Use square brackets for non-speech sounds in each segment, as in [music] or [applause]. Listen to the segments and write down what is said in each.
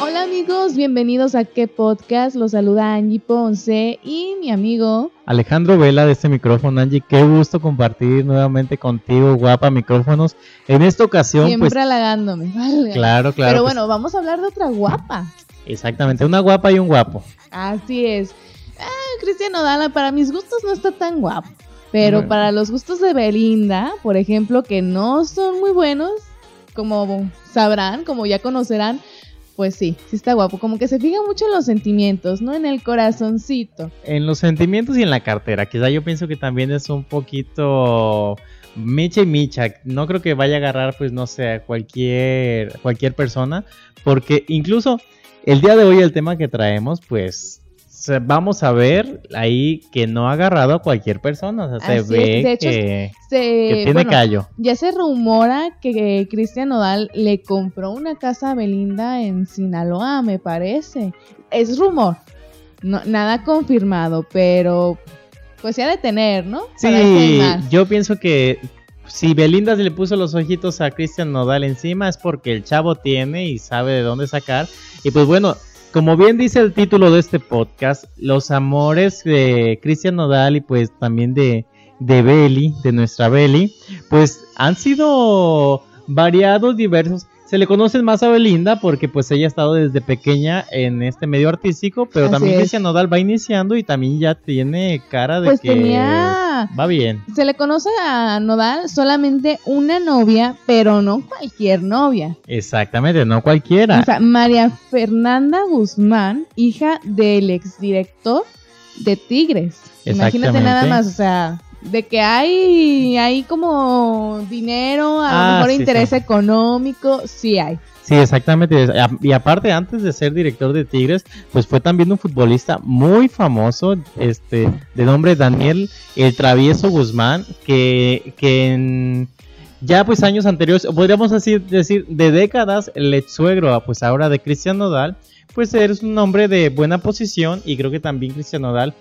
Hola amigos, bienvenidos a qué podcast. Los saluda Angie Ponce y mi amigo Alejandro Vela de este micrófono. Angie, qué gusto compartir nuevamente contigo, guapa micrófonos. En esta ocasión, siempre pues, halagándome. vale. claro, claro. Pero pues, bueno, vamos a hablar de otra guapa. exactamente, una guapa y un guapo. Así es. Ah, Cristian Nodal para mis gustos no está tan guapo. Pero Bueno. para los gustos de Belinda, por ejemplo, que no son muy buenos, como sabrán, como ya conocerán, pues sí, sí está guapo. Como que se fija mucho en los sentimientos, ¿no? En el corazoncito. En los sentimientos y en la cartera, quizá yo pienso que también es un poquito micha y micha. No creo que vaya a agarrar, pues no sé, a cualquier, cualquier persona, porque incluso el día de hoy el tema que traemos, pues se- vamos a ver ahí que no ha agarrado a cualquier persona. O sea, se Así es, ve de hecho, que, Se, que tiene bueno, callo. Ya se rumora que Cristian Nodal le compró una casa a Belinda en Sinaloa, me parece. Es rumor, no, nada confirmado, pero pues ha de tener, ¿no? Sí, yo pienso que si Belinda se le puso los ojitos a Cristian Nodal encima es porque el chavo tiene y sabe de dónde sacar. Y pues bueno, como bien dice el título de este podcast, los amores de Cristian Nodal y pues también de, de Beli, de nuestra Beli, pues han sido variados, diversos. Se le conocen más a Belinda porque pues ella ha estado desde pequeña en este medio artístico, pero Así también es. Cristian Nodal va iniciando y también ya tiene cara de Pues que tenía, va bien. se le conoce a Nodal solamente una novia, pero no cualquier novia. Exactamente, no cualquiera. O sea, María Fernanda Guzmán, hija del exdirector de Tigres. Imagínate nada más, o sea, de que hay, hay como dinero, a Ah, lo mejor sí, interés sí. económico, sí hay. Sí, exactamente. Y aparte, antes de ser director de Tigres, pues fue también un futbolista muy famoso, este, de nombre Daniel El Travieso Guzmán, que, que en ya pues años anteriores, podríamos así decir, de décadas, el ex suegro, pues ahora de Cristian Nodal, pues eres un hombre de buena posición y creo que también Cristian Nodal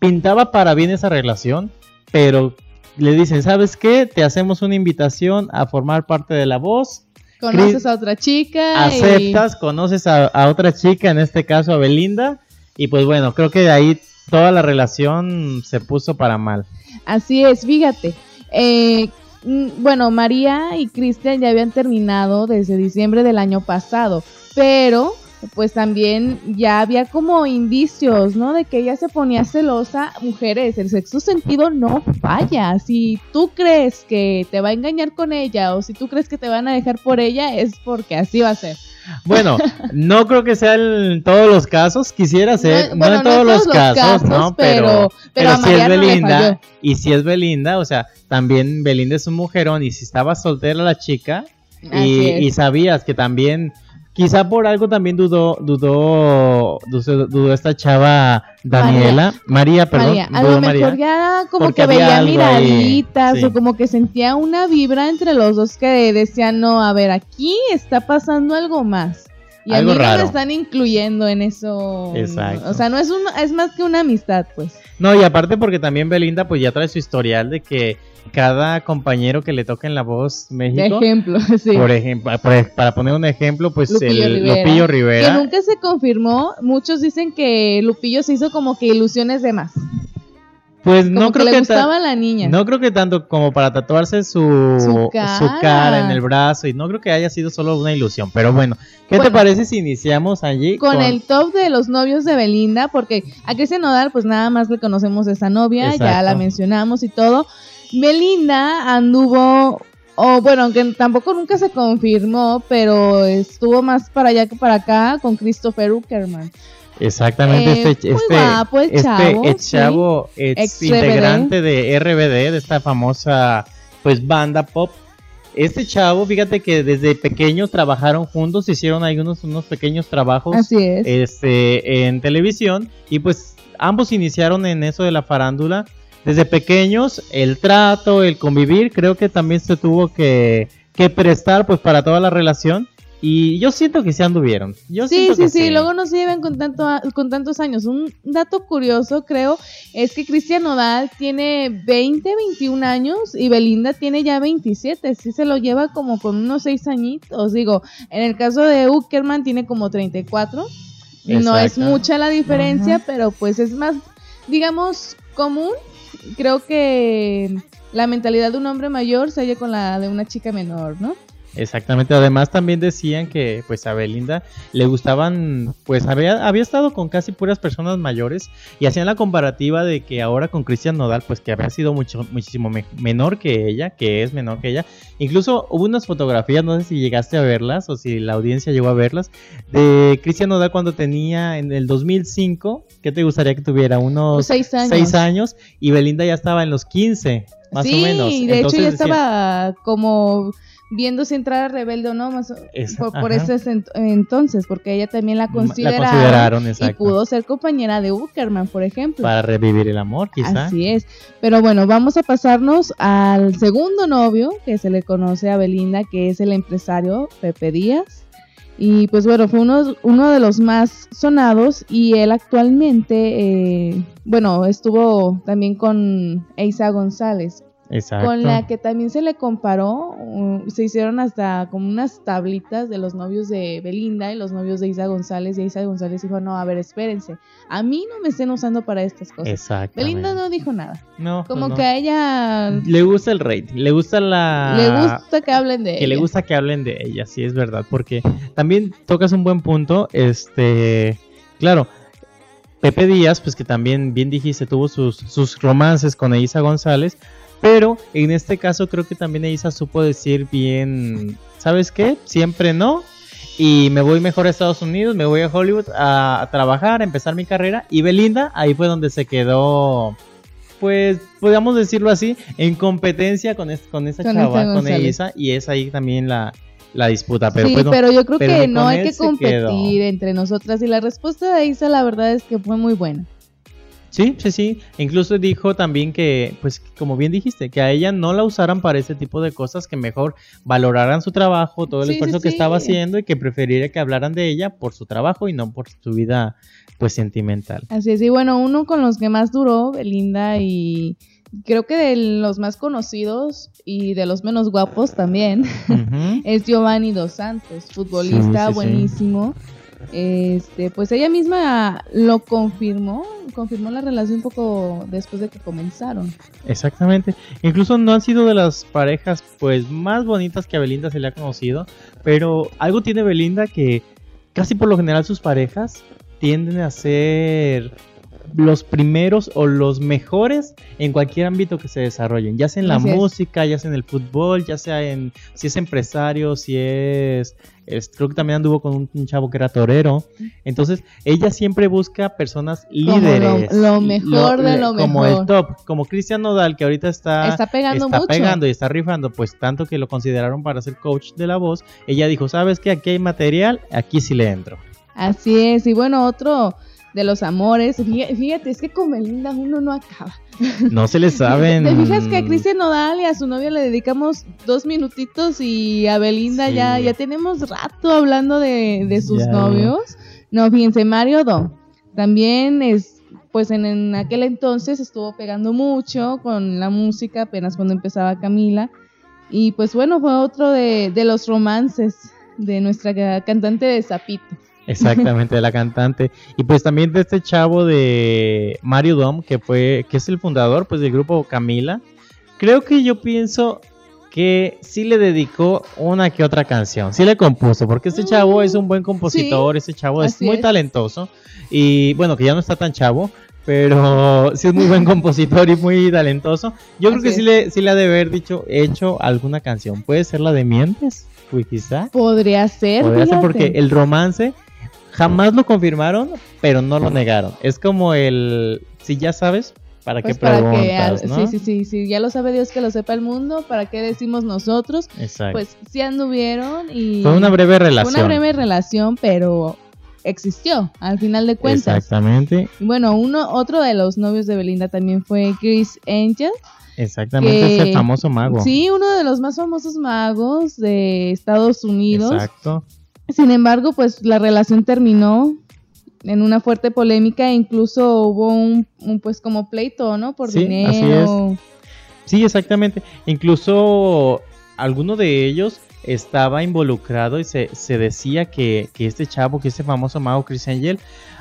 pintaba para bien esa relación, pero le dicen, ¿sabes qué? Te hacemos una invitación a formar parte de la voz. Conoces a otra chica y- aceptas, conoces a, a otra chica, en este caso a Belinda, y pues bueno, creo que de ahí toda la relación se puso para mal. Así es, fíjate. Eh, mm, bueno, María y Cristian ya habían terminado desde diciembre del año pasado, pero pues también ya había como indicios, ¿no? De que ella se ponía celosa. Mujeres, el sexto sentido no falla. Si tú crees que te va a engañar con ella o si tú crees que te van a dejar por ella, es porque así va a ser. Bueno, [laughs] no creo que sea en todos los casos, quisiera ser, no, bueno, en todos los casos, ¿no? Pero, pero si es Belinda, y si es Belinda, o sea, también Belinda es un mujerón, y si estaba soltera la chica, y, y sabías que también, quizá por algo también dudó, dudó, dudó, dudó esta chava Daniela, María, perdón, María, a lo María. mejor ya como que veía miraditas sí. o como que sentía una vibra entre los dos que decían, no, a ver, aquí está pasando algo más. Y Algo a mí no me están incluyendo en eso. Exacto. O sea, no es un, es más que una amistad, pues. No, y aparte porque también Belinda pues ya trae su historial de que cada compañero que le toca en la voz De México, ejemplo, [laughs] sí. por ejemplo, por- para poner un ejemplo, pues Lupillo el Rivera. Lupillo Que Rivera. nunca se confirmó. Muchos dicen que Lupillo se hizo como que ilusiones de más. Pues Como no que creo le que, ta- gustaba a la niña. no creo que tanto como para tatuarse su, Su su cara. cara. en el brazo y no creo que haya sido solo una ilusión, pero bueno, ¿qué te parece si iniciamos allí con, el top de los novios de Belinda, porque a Cristian Nodal pues nada más le conocemos de esa novia, ya la mencionamos y todo. Belinda anduvo, o bueno, aunque tampoco nunca se confirmó, pero estuvo más para allá que para acá con Christopher Uckerman. Exactamente, Eh, este, muy este, guapo el este chavo, chavo, Ex integrante de RBD, de esta famosa pues banda pop. Este chavo, fíjate que desde pequeños trabajaron juntos, hicieron algunos unos pequeños trabajos Así es. este, en televisión y pues ambos iniciaron en eso de la farándula. Desde pequeños, el trato, el convivir, creo que también se tuvo que, que prestar pues para toda la relación. Y yo siento que se anduvieron. Yo sí, sí, que sí, luego no se llevan con, tanto, con tantos años. Un dato curioso, creo, es que Cristian Nodal tiene 20, 21 años y Belinda tiene ya 27. Sí se lo lleva como con unos 6 añitos. Digo, en el caso de Uckerman tiene como 34. No es Exacto. mucha la diferencia, Ajá. pero pues es más, digamos, común. Creo que la mentalidad de un hombre mayor se halla con la de una chica menor, ¿no? Exactamente, además también decían que pues a Belinda le gustaban, pues había, había estado con casi puras personas mayores y hacían la comparativa de que ahora con Cristian Nodal, pues que había sido mucho, muchísimo me- menor que ella, que es menor que ella. Incluso hubo unas fotografías, no sé si llegaste a verlas o si la audiencia llegó a verlas, de Cristian Nodal cuando tenía en el 2005, ¿qué te gustaría que tuviera? Unos Seis años. seis años y Belinda ya estaba en los 15, más sí, o menos. de hecho ya estaba como viendo si entrar a rebelde o no, más Esa- por, por ese ent- entonces, porque ella también la La consideraron, consideraron, y pudo ser compañera de Uckerman, por ejemplo. Para revivir el amor, quizá. Así es. Pero bueno, vamos a pasarnos al segundo novio que se le conoce a Belinda, que es el empresario Pepe Díaz. Y pues bueno, fue uno, uno de los más sonados y él actualmente, eh, bueno, estuvo también con Eisa González, Exacto. con la que también se le comparó, uh, se hicieron hasta como unas tablitas de los novios de Belinda y los novios de Isa González, y Isa González dijo, no, a ver, espérense, a mí no me estén usando para estas cosas. Exacto. Belinda no dijo nada, No, como no. que a ella Le gusta el rating, le gusta la... le gusta que hablen de Que le ella. gusta que hablen de ella, sí, es verdad. Porque también tocas un buen punto, este... Claro, Pepe Díaz, pues que también, bien dijiste, tuvo sus, sus romances con Eiza González, pero en este caso creo que también Eiza supo decir bien, ¿sabes qué? Siempre no. Y me voy mejor a Estados Unidos, me voy a Hollywood a, a trabajar, a empezar mi carrera. Y Belinda, ahí fue donde se quedó, pues, podríamos decirlo así, en competencia con, es- con esa Con chava, Eiza con. Eiza. Y es ahí también la, la disputa. Pero sí, pues, no, pero yo creo pero que no hay que quedó. competir entre nosotras y la respuesta de Isa la verdad es que fue muy buena. Sí, sí, sí. Incluso dijo también que, pues, como bien dijiste, que a ella no la usaran para ese tipo de cosas, que mejor valoraran su trabajo, todo el Sí, sí, esfuerzo que sí. estaba haciendo y que preferiría que hablaran de ella por su trabajo y no por su vida, pues, sentimental. Así es, y bueno, uno con los que más duró, Belinda, y creo que de los más conocidos y de los menos guapos también, [laughs] es Giovanni Dos Santos, futbolista Sí, sí, sí. buenísimo. Este, pues ella misma lo confirmó, confirmó la relación un poco después de que comenzaron. Exactamente. Incluso no han sido de las parejas, pues, más bonitas que a Belinda se le ha conocido, pero algo tiene Belinda que casi por lo general sus parejas tienden a ser los primeros o los mejores en cualquier ámbito que se desarrollen, ya sea en la Así es. música, ya sea en el fútbol, ya sea en si es empresario, si es, es- creo que también anduvo con un, un chavo que era torero. Entonces, ella siempre busca personas Como lo- líderes, lo mejor de lo como mejor. el top, como Cristian Nodal que ahorita está Está pegando está mucho. pegando y está rifando, pues tanto que lo consideraron para ser coach de la voz, ella dijo, ¿sabes qué? Aquí hay material, aquí sí le entro. Así es, y bueno, otro de los amores, fíjate, es que con Belinda uno no acaba. No se le [laughs] saben. ¿Te fijas que a Cristian Nodal y a su novia le dedicamos dos minutitos y a Belinda Sí. ya, ya tenemos rato hablando de, de sus novios? No, fíjense, Mario Do también es, pues en, en aquel entonces estuvo pegando mucho con la música, apenas cuando empezaba Camila. Y pues bueno, fue otro de, de los romances de nuestra ca- cantante de Zapito. Exactamente, de la cantante. Y pues también de este chavo de Mario Dom, que fue, que es el fundador pues del grupo Camila. Creo que yo pienso que sí le dedicó una que otra canción, sí le compuso, porque este chavo es un buen compositor, este chavo es muy es. talentoso y bueno, que ya no está tan chavo, pero [laughs] sí es muy buen compositor y muy talentoso. Yo creo que sí le, sí le ha de haber dicho, hecho alguna canción. Puede ser la de Mientes, pues quizá. Podría ser. Podría ser porque el romance jamás lo confirmaron, pero no lo negaron. Es como el, si ya sabes, ¿para Pues qué para preguntas? ah, ¿no? sí, sí, sí, sí, ya lo sabe Dios que lo sepa el mundo, ¿para qué decimos nosotros? Exacto. Pues sí anduvieron y Fue una breve fue relación. una breve relación, pero existió al final de cuentas. Exactamente, Bueno, uno, otro de los novios de Belinda también fue Chris Angel. exactamente, Que- ese famoso mago. Sí, uno de los más famosos magos de Estados Unidos. Exacto. Sin embargo, pues la relación terminó en una fuerte polémica e incluso hubo un, pues como pleito, ¿no? Por dinero. Sí, exactamente. Incluso alguno de ellos estaba involucrado y se, se decía que, que, este chavo, que este famoso mago Chris Angel,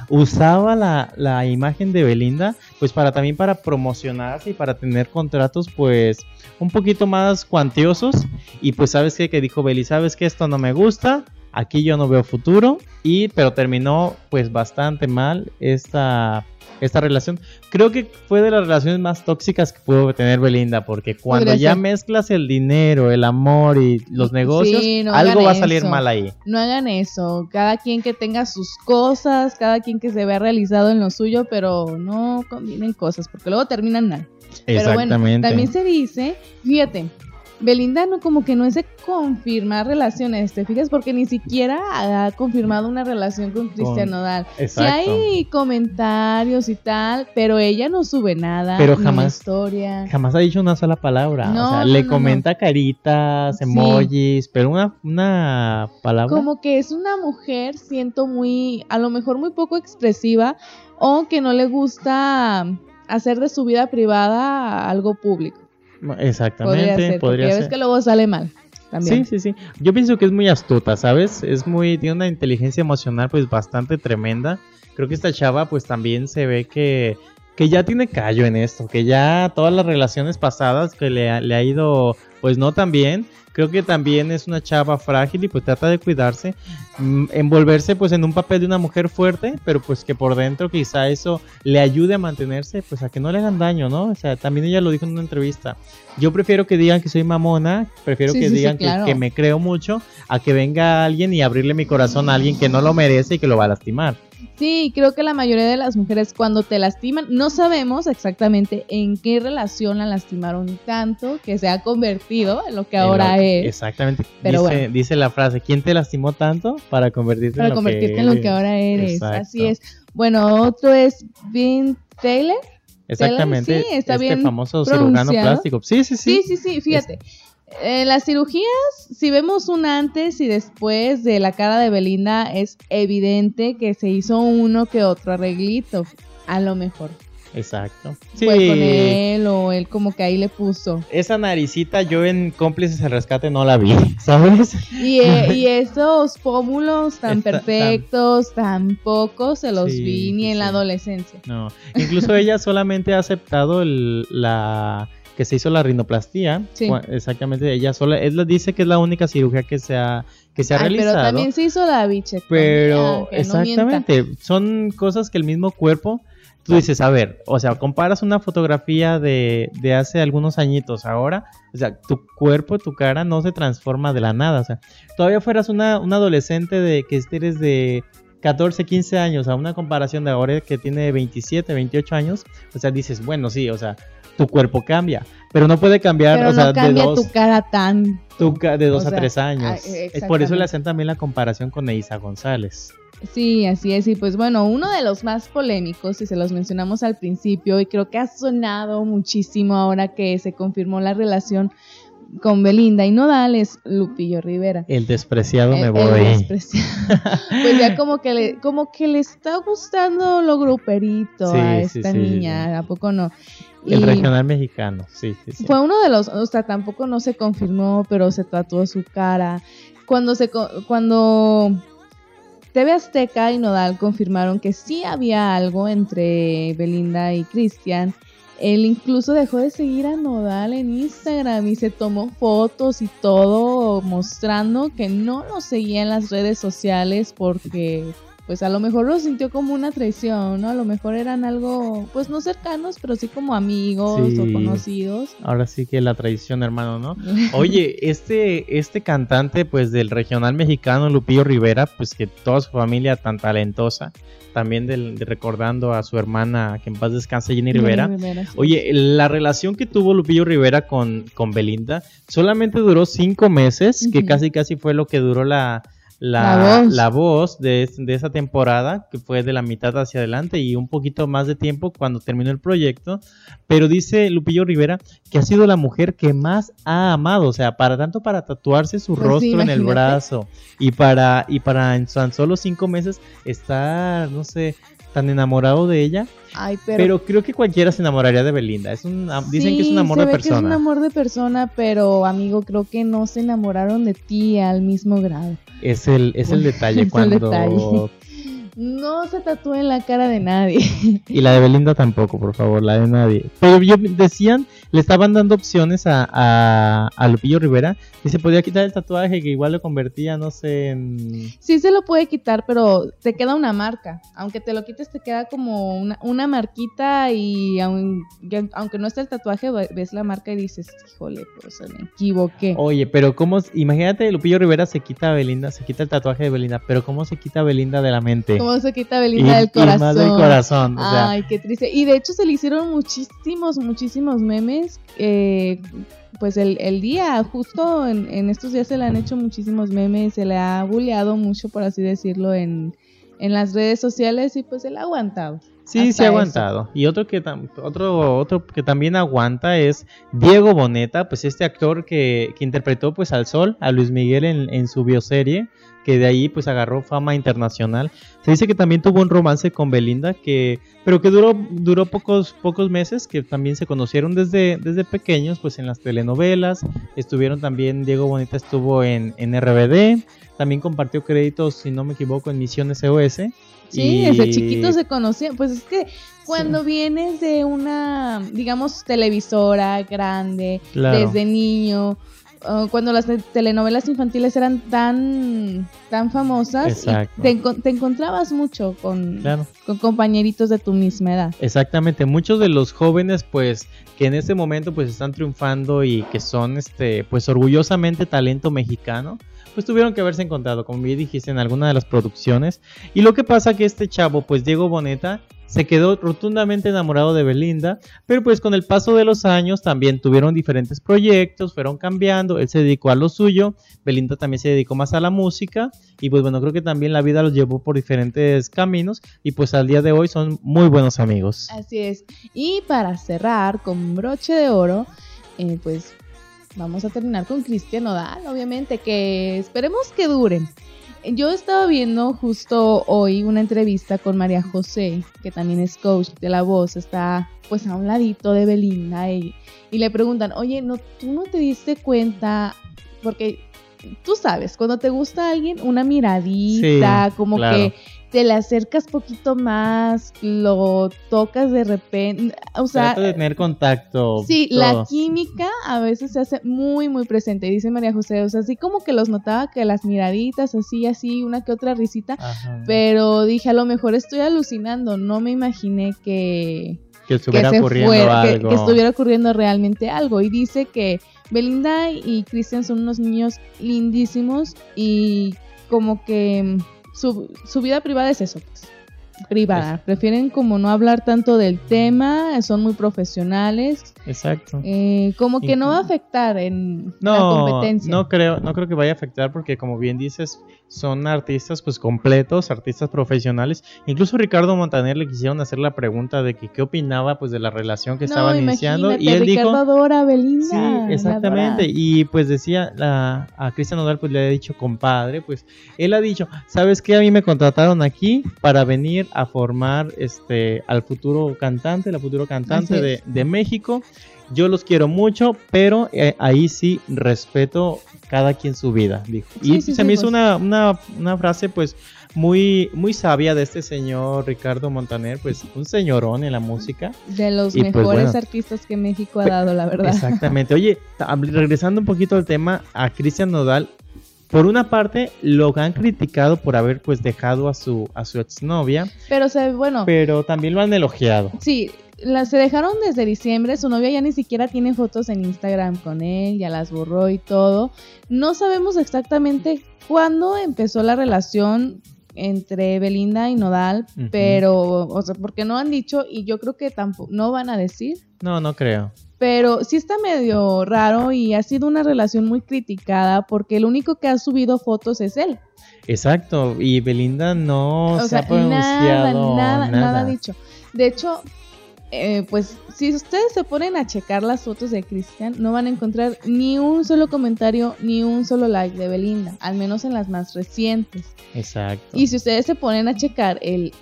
usaba la, la, imagen de Belinda pues para también para promocionarse y para tener contratos pues un poquito más cuantiosos y pues sabes qué? que dijo Beli, sabes que esto no me gusta, aquí yo no veo futuro y pero terminó pues bastante mal esta esta relación. Creo que fue de las relaciones más tóxicas que pudo tener Belinda, porque cuando ya mezclas el dinero, el amor y los negocios, algo va a salir mal ahí. No hagan eso. Cada quien que tenga sus cosas, cada quien que se vea realizado en lo suyo, pero no combinen cosas, porque luego terminan mal. Pero bueno, también se dice, fíjate, Belinda no como que no es de confirmar relaciones, ¿te fijas? Porque ni siquiera ha confirmado una relación con Cristian Nodal. Si hay comentarios y tal, pero ella no sube nada. Pero jamás. Historia. Jamás ha dicho una sola palabra. o sea, le comenta caritas, emojis, pero una, una palabra. Como que es una mujer, siento muy, a lo mejor muy poco expresiva o que no le gusta hacer de su vida privada algo público. Exactamente, podría ser. ves que luego sale mal. Sí, sí, sí. Yo pienso que es muy astuta, ¿sabes? Es muy, tiene una inteligencia emocional pues bastante tremenda. Creo que esta chava pues también se ve que, que ya tiene callo en esto, que ya todas las relaciones pasadas que le, le ha ido pues no tan bien, creo que también es una chava frágil y pues trata de cuidarse, mm, envolverse pues en un papel de una mujer fuerte, pero pues que por dentro quizá eso le ayude a mantenerse, pues a que no le hagan daño, ¿no? O sea, también ella lo dijo en una entrevista. Yo prefiero que digan que soy mamona, prefiero que digan que, me creo mucho, a que venga alguien y abrirle mi corazón a alguien que no lo merece y que lo va a lastimar. Sí, creo que la mayoría de las mujeres cuando te lastiman, no sabemos exactamente en qué relación la lastimaron tanto que se ha convertido en lo que ahora es. Exactamente. dice, dice, la frase, ¿quién te lastimó tanto para convertirte, en, lo convertirte que en lo que ahora eres? Así es. Bueno, otro es Vin Taylor. Exactamente. Sí, está este famoso cirujano plástico. Sí, sí, sí. Sí, sí, sí, fíjate. En las cirugías, si vemos un antes y después de la cara de Belinda, es evidente que se hizo uno que otro arreglito, a lo mejor. Exacto. Sí. con él o él como que ahí le puso. Esa naricita yo en Cómplices al Rescate no la vi, [laughs] ¿sabes? Y, eh, esos pómulos tan perfectos, tan... pocos se los vi ni en la adolescencia. No, incluso ella solamente ha aceptado la que se hizo la rinoplastía. Sí. Exactamente, ella sola, él dice que es la única cirugía que se ha, que se ha realizado. Pero también se hizo la bichectomía. Pero, exactamente, son cosas que el mismo cuerpo, tú dices, a ver, o sea, comparas una fotografía de, de hace algunos añitos ahora, o sea, tu cuerpo, tu cara no se transforma de la nada, o sea, todavía fueras una, una adolescente de que eres de 14, 15 años a una comparación de ahora que tiene 27, 28 años, o sea, dices, bueno, sí, o sea, tu cuerpo cambia, pero no puede cambiar, o sea, de dos, tu cara tan de dos a tres años. Es por eso le hacen también la comparación con Eiza González. Sí, así es. Y pues bueno, uno de los más polémicos, y se los mencionamos al principio, y creo que ha sonado muchísimo ahora que se confirmó la relación con Belinda y Nodal es Lupillo Rivera. El despreciado me voy. El despreciado. [laughs] pues ya como que le, como que le está gustando lo gruperito a esta niña, ¿a poco no? El regional mexicano, sí, sí, Fue uno de los, o sea, tampoco no se confirmó, pero se tatuó su cara. Cuando se, cuando TV Azteca y Nodal confirmaron que sí había algo entre Belinda y Cristian, él incluso dejó de seguir a Nodal en Instagram y se tomó fotos y todo mostrando que no lo seguía en las redes sociales porque pues a lo mejor lo sintió como una traición, ¿no? A lo mejor eran algo, pues no cercanos, pero sí como amigos o conocidos. Ahora sí que la traición, hermano, ¿no? [laughs] Oye, este, este cantante, pues del regional mexicano, Lupillo Rivera, pues que toda su familia tan talentosa, también del, recordando a su hermana, que en paz descanse, Jenny Rivera. Oye, la relación que tuvo Lupillo Rivera con, con Belinda solamente duró cinco meses, que casi casi fue lo que duró la la, La voz. voz de, de esa temporada, que fue de la mitad hacia adelante y un poquito más de tiempo cuando terminó el proyecto. Pero dice Lupillo Rivera que ha sido la mujer que más ha amado, o sea, para tanto para tatuarse su Pues sí, rostro en el brazo y para, y para en tan solo cinco meses estar, no sé, tan enamorado de ella. Ay, Pero, pero, creo que cualquiera se enamoraría de Belinda. Es un, dicen que es un amor se de ve que es un persona. amor de persona, pero amigo, creo que no se enamoraron de ti al mismo grado. Es el, es el detalle [laughs] Es el cuando... detalle. No se tatúa en la cara de nadie. [laughs] Y la de Belinda tampoco, por favor, la de nadie. Pero yo decían, le estaban dando opciones a, a, a Lupillo Rivera que se podía quitar el tatuaje, que igual lo convertía, no sé, en... Sí se lo puede quitar, pero te queda una marca. Aunque te lo quites, te queda como una, una marquita y aun- aunque no esté el tatuaje, ve- ves la marca y dices, híjole, pues me equivoqué. Oye, pero cómo, imagínate, Lupillo Rivera se quita a Belinda, se quita el tatuaje de Belinda, pero ¿cómo se quita a Belinda de la mente? ¿Cómo se quita Belinda Y- del y más corazón? del corazón, o sea, Ay, qué triste. Y de hecho se le hicieron muchísimos, muchísimos memes. eh, pues el, el día, justo en, en estos días se le han hecho muchísimos memes, se le ha bulleado mucho, por así decirlo, en, en las redes sociales y pues él ha aguantado. Sí, Hasta ha eso. aguantado. Y otro que otro otro que también aguanta es Diego Boneta, pues este actor que, que interpretó pues al Sol, a Luis Miguel en, en su bioserie, que de ahí pues agarró fama internacional. Se dice que también tuvo un romance con Belinda, que pero que duró duró pocos pocos meses, que también se conocieron desde desde pequeños, pues en las telenovelas. Estuvieron también Diego Boneta estuvo en en RBD, también compartió créditos, si no me equivoco, en Misión SOS. Sí, y- desde chiquitos se conocían. Pues es que cuando vienes de una, digamos, televisora grande, Claro. desde niño, uh, cuando las te- telenovelas infantiles eran tan, tan famosas, y te, encon- te encontrabas mucho con, Claro. con compañeritos de tu misma edad. Exactamente, muchos de los jóvenes pues que en este momento pues están triunfando y que son este pues orgullosamente talento mexicano, pues tuvieron que haberse encontrado, como bien dijiste, en alguna de las producciones. Y lo que pasa que este chavo, pues Diego Boneta, se quedó rotundamente enamorado de Belinda, pero pues con el paso de los años también tuvieron diferentes proyectos, fueron cambiando, él se dedicó a lo suyo, Belinda también se dedicó más a la música y pues bueno, creo que también la vida los llevó por diferentes caminos y pues al día de hoy son muy buenos amigos. Así es. Y para cerrar con broche de oro, eh, pues vamos a terminar con Cristian Nodal, obviamente, que esperemos que duren. Yo estaba viendo justo hoy una entrevista con María José, que también es coach de la voz, está pues a un ladito de Belinda y, y le preguntan, oye, no, tú no te diste cuenta, porque tú sabes, cuando te gusta alguien, una miradita, Sí, como claro. que te le acercas poquito más, lo tocas de repente, o sea, Trata de tener contacto. Sí, todo. la química a veces se hace muy, muy presente, dice María José. O sea, así como que los notaba que las miraditas, así, así, una que otra risita. Ajá. Pero dije, a lo mejor estoy alucinando. No me imaginé que, que estuviera que, ocurriendo algo. que estuviera ocurriendo realmente algo. Y dice que Belinda y Cristian son unos niños lindísimos y como que su, su vida privada es eso, pues. Privada. Prefieren como no hablar tanto del tema, son muy profesionales. Exacto. Eh, como que no va a afectar en la No, competencia. no creo, no creo que vaya a afectar porque como bien dices, son artistas pues completos, artistas profesionales. Incluso Ricardo Montaner le quisieron hacer la pregunta de que qué opinaba pues de la relación que No, estaban iniciando y él Ricardo dijo adora Sí, Belinda. la exactamente. adora. Y pues decía la, a Cristian Nodal, pues le ha dicho compadre, pues él ha dicho, ¿sabes qué? A mí me contrataron aquí para venir a formar este al futuro cantante, la futuro cantante de, de México. Yo los quiero mucho, pero eh, ahí sí respeto cada quien su vida, dijo. Sí, y sí, se sí, me hizo pues. una, una, una frase pues muy, muy sabia de este señor Ricardo Montaner, pues un señorón en la música. De los Y, pues, mejores bueno. artistas que México ha dado, la verdad. Exactamente. Oye, regresando un poquito al tema, a Cristian Nodal, por una parte lo han criticado por haber pues dejado a su a su exnovia, Pero, o sea, bueno, pero también lo han elogiado. sí, la, se dejaron desde diciembre. Su novia ya ni siquiera tiene fotos en Instagram con él, ya las borró y todo. No sabemos exactamente cuándo empezó la relación entre Belinda y Nodal, pero, o sea, porque no han dicho y yo creo que tampoco, no van a decir. No, no creo. Pero sí está medio raro y ha sido una relación muy criticada porque el único que ha subido fotos es él. Exacto, y Belinda no O se sea, ha pronunciado nada, nada, nada dicho. De hecho, eh, pues si ustedes se ponen a checar las fotos de Cristian, no van a encontrar ni un solo comentario, ni un solo like de Belinda, al menos en las más recientes. Exacto. Y si ustedes se ponen a checar el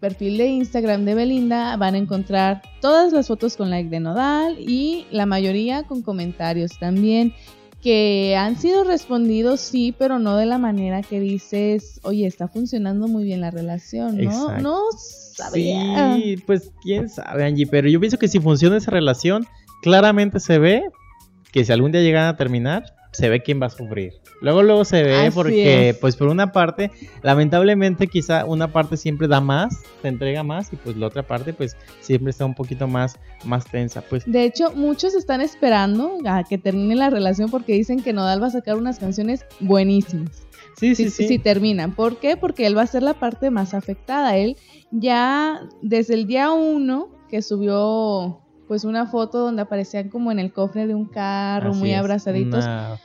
perfil de Instagram de Belinda, van a encontrar todas las fotos con like de Nodal y la mayoría con comentarios también que han sido respondidos, sí, pero no de la manera que dices, oye, está funcionando muy bien la relación, ¿no? Exacto. No sabía. Sí, pues quién sabe, Angie, pero yo pienso que si funciona esa relación, claramente se ve que si algún día llegan a terminar, se ve quién va a sufrir. Luego, luego se ve Así porque, es. pues por una parte, lamentablemente quizá una parte siempre da más, te entrega más y pues la otra parte pues siempre está un poquito más, más tensa. Pues De hecho, muchos están esperando a que termine la relación porque dicen que Nodal va a sacar unas canciones buenísimas. sí, sí, sí. si terminan. ¿Por qué? Porque él va a ser la parte más afectada. Él ya desde el día uno que subió pues una foto donde aparecían como en el cofre de un carro, Así muy es, abrazaditos. una-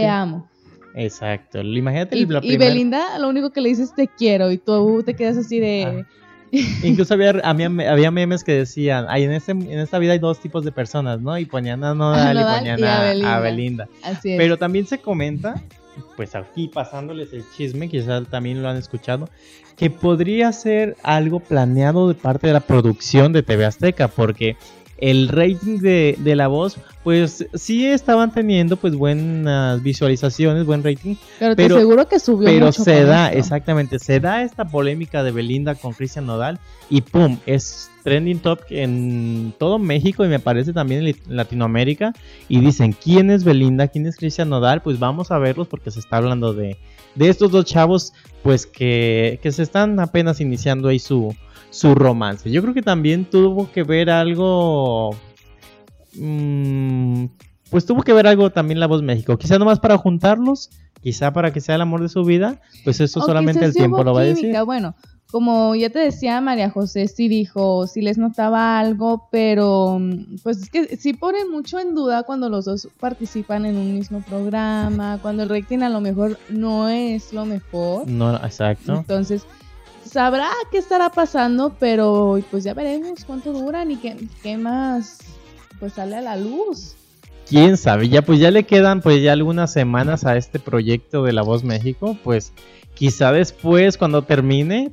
Te amo. Exacto. Imagínate Y, la y Belinda lo único que le dices te quiero y tú te quedas así de... [laughs] Incluso había, había, había memes que decían, ay, en, este, en esta vida hay dos tipos de personas, ¿no? Y ponían a Nodal y ponían y a a, a Belinda. Belinda. Así es. Pero también se comenta, pues aquí pasándoles el chisme, quizás también lo han escuchado, que podría ser algo planeado de parte de la producción de TV Azteca, porque el rating de, de la voz, pues sí estaban teniendo pues buenas visualizaciones, buen rating, pero, pero- te aseguro que subió pero mucho se da, esto. exactamente, se da esta polémica de Belinda con Cristian Nodal y pum, es trending top en todo México y me parece también en Latinoamérica y dicen, ¿quién es Belinda? ¿Quién es Cristian Nodal? Pues vamos a verlos porque se está hablando de, de estos dos chavos pues que, que se están apenas iniciando ahí su, su romance. Yo creo que también tuvo que ver algo... mm, pues tuvo que ver algo también La Voz México. Quizá nomás para juntarlos, quizá para que sea el amor de su vida, pues eso O solamente el tiempo lo va a decir. Bueno, como ya te decía, María José sí dijo, sí les notaba algo, pero mm, pues es que sí ponen mucho en duda cuando los dos participan en un mismo programa, cuando el rating a lo mejor no es lo mejor. No, exacto. Entonces, sabrá qué estará pasando, pero pues ya veremos cuánto duran y qué, qué más pues sale a la luz. Quién sabe, ya pues ya le quedan pues ya algunas semanas a este proyecto de La Voz México, pues quizá después cuando termine,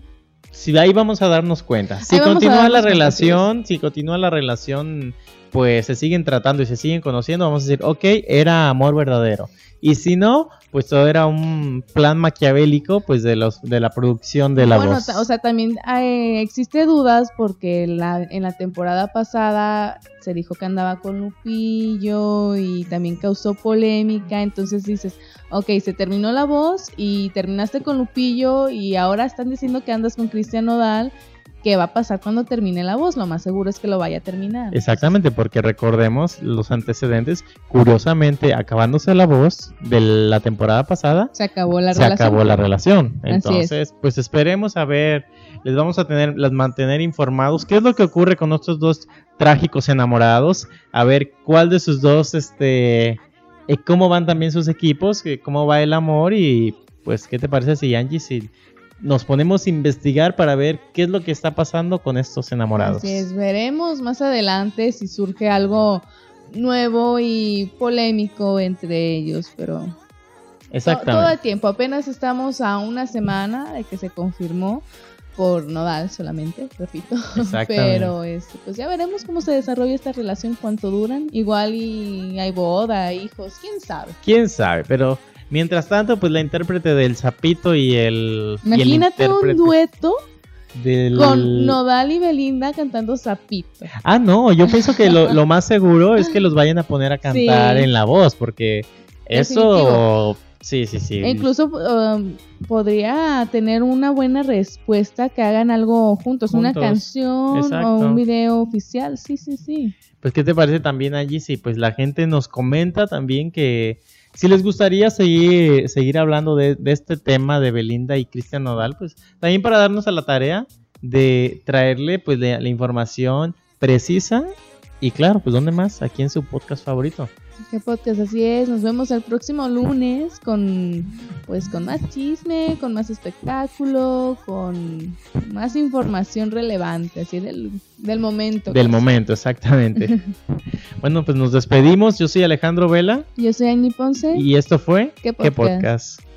si ahí vamos a darnos cuenta. Si Ahí continúa la cuenta, relación, si continúa la relación, pues se siguen tratando y se siguen conociendo, vamos a decir, ok, era amor verdadero. Y si no, pues todo era un plan maquiavélico pues de los de la producción de La bueno, Voz. o sea, también eh, existe dudas porque la, en la temporada pasada se dijo que andaba con Lupillo y también causó polémica, entonces dices, ok, se terminó la voz y terminaste con Lupillo y ahora están diciendo que andas con Cristian Nodal, ¿qué va a pasar cuando termine la voz? Lo más seguro es que lo vaya a terminar. Exactamente, porque recordemos los antecedentes. Curiosamente, acabándose la voz de la temporada pasada, Se acabó la se relación. acabó la relación. Entonces, pues esperemos a ver, les vamos a tener, las mantener informados. ¿Qué es lo que ocurre con estos dos trágicos enamorados? A ver cuál de sus dos, este, eh, cómo van también sus equipos, cómo va el amor y pues, ¿qué te parece si Angie, si nos ponemos a investigar para ver qué es lo que está pasando con estos enamorados? Así es, veremos más adelante si surge algo nuevo y polémico entre ellos, pero to- todo el Exactamente. tiempo, apenas estamos a una semana de que se confirmó por Nodal solamente, repito, [laughs] Exactamente. pero este, pues ya veremos cómo se desarrolla esta relación, cuánto duran, igual y hay boda, hijos, quién sabe. quién sabe, pero mientras tanto, pues la intérprete del Zapito y el. y el Imagínate un dueto del- con Nodal y Belinda cantando Zapito. Ah, no, yo pienso que lo, lo más seguro es que los vayan a poner a [laughs] cantar Sí. en la voz, porque eso. Sí, sí, sí. E incluso um, podría tener una buena respuesta que hagan algo juntos, una canción exacto. o un video oficial. Sí, sí, sí. Pues, ¿qué te parece también allí? Si pues la gente nos comenta también que si les gustaría seguir, seguir hablando de, de este tema de Belinda y Cristian Nodal, pues también para darnos a la tarea de traerle pues la, la información precisa Y claro, pues ¿dónde más? Aquí en su podcast favorito. ¿Qué podcast? Así es. Nos vemos el próximo lunes con, pues, con más chisme, con más espectáculo, con más información relevante, así del, del momento. Del momento, exactamente. [laughs] bueno, pues nos despedimos. Yo soy Alejandro Vela. Yo soy Annie Ponce. Y esto fue ¿Qué ¿Qué podcast? podcast?